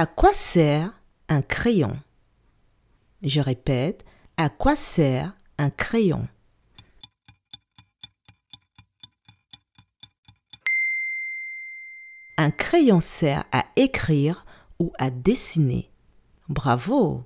À quoi sert un crayon? Je répète, à quoi sert un crayon? Un crayon sert à écrire ou à dessiner. Bravo!